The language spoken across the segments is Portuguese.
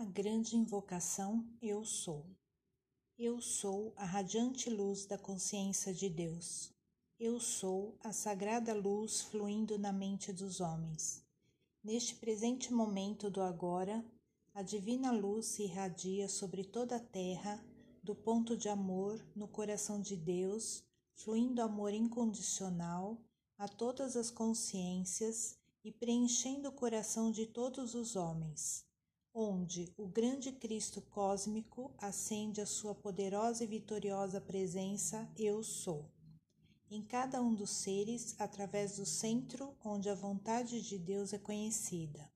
A grande invocação Eu sou. Eu sou a radiante luz da consciência de Deus. Eu sou a sagrada luz fluindo na mente dos homens. Neste presente momento do agora, a divina luz se irradia sobre toda a terra, do ponto de amor no coração de Deus, fluindo amor incondicional a todas as consciências e preenchendo o coração de todos os homens onde o grande Cristo cósmico acende a sua poderosa e vitoriosa presença Eu Sou. Em cada um dos seres, através do centro onde a vontade de Deus é conhecida.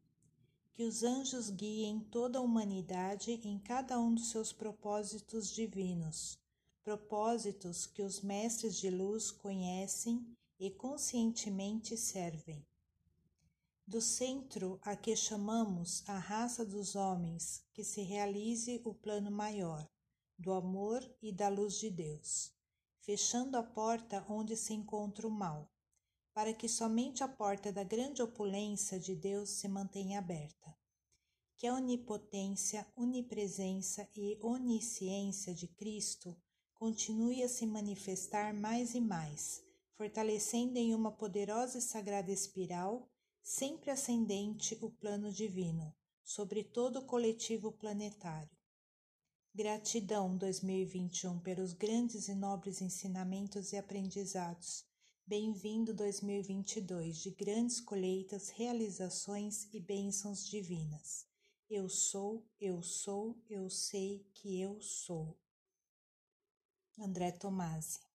Que os anjos guiem toda a humanidade em cada um dos seus propósitos divinos, propósitos que os mestres de luz conhecem e conscientemente servem do centro a que chamamos a raça dos homens, que se realize o plano maior, do amor e da luz de Deus, fechando a porta onde se encontra o mal, para que somente a porta da grande opulência de Deus se mantenha aberta. Que a onipotência, onipresença e onisciência de Cristo continue a se manifestar mais e mais, fortalecendo em uma poderosa e sagrada espiral sempre ascendente o plano divino, sobre todo o coletivo planetário. Gratidão 2021 pelos grandes e nobres ensinamentos e aprendizados. Bem-vindo 2022 de grandes colheitas, realizações e bênçãos divinas. Eu sou, eu sou, eu sei que eu sou. André Tomasi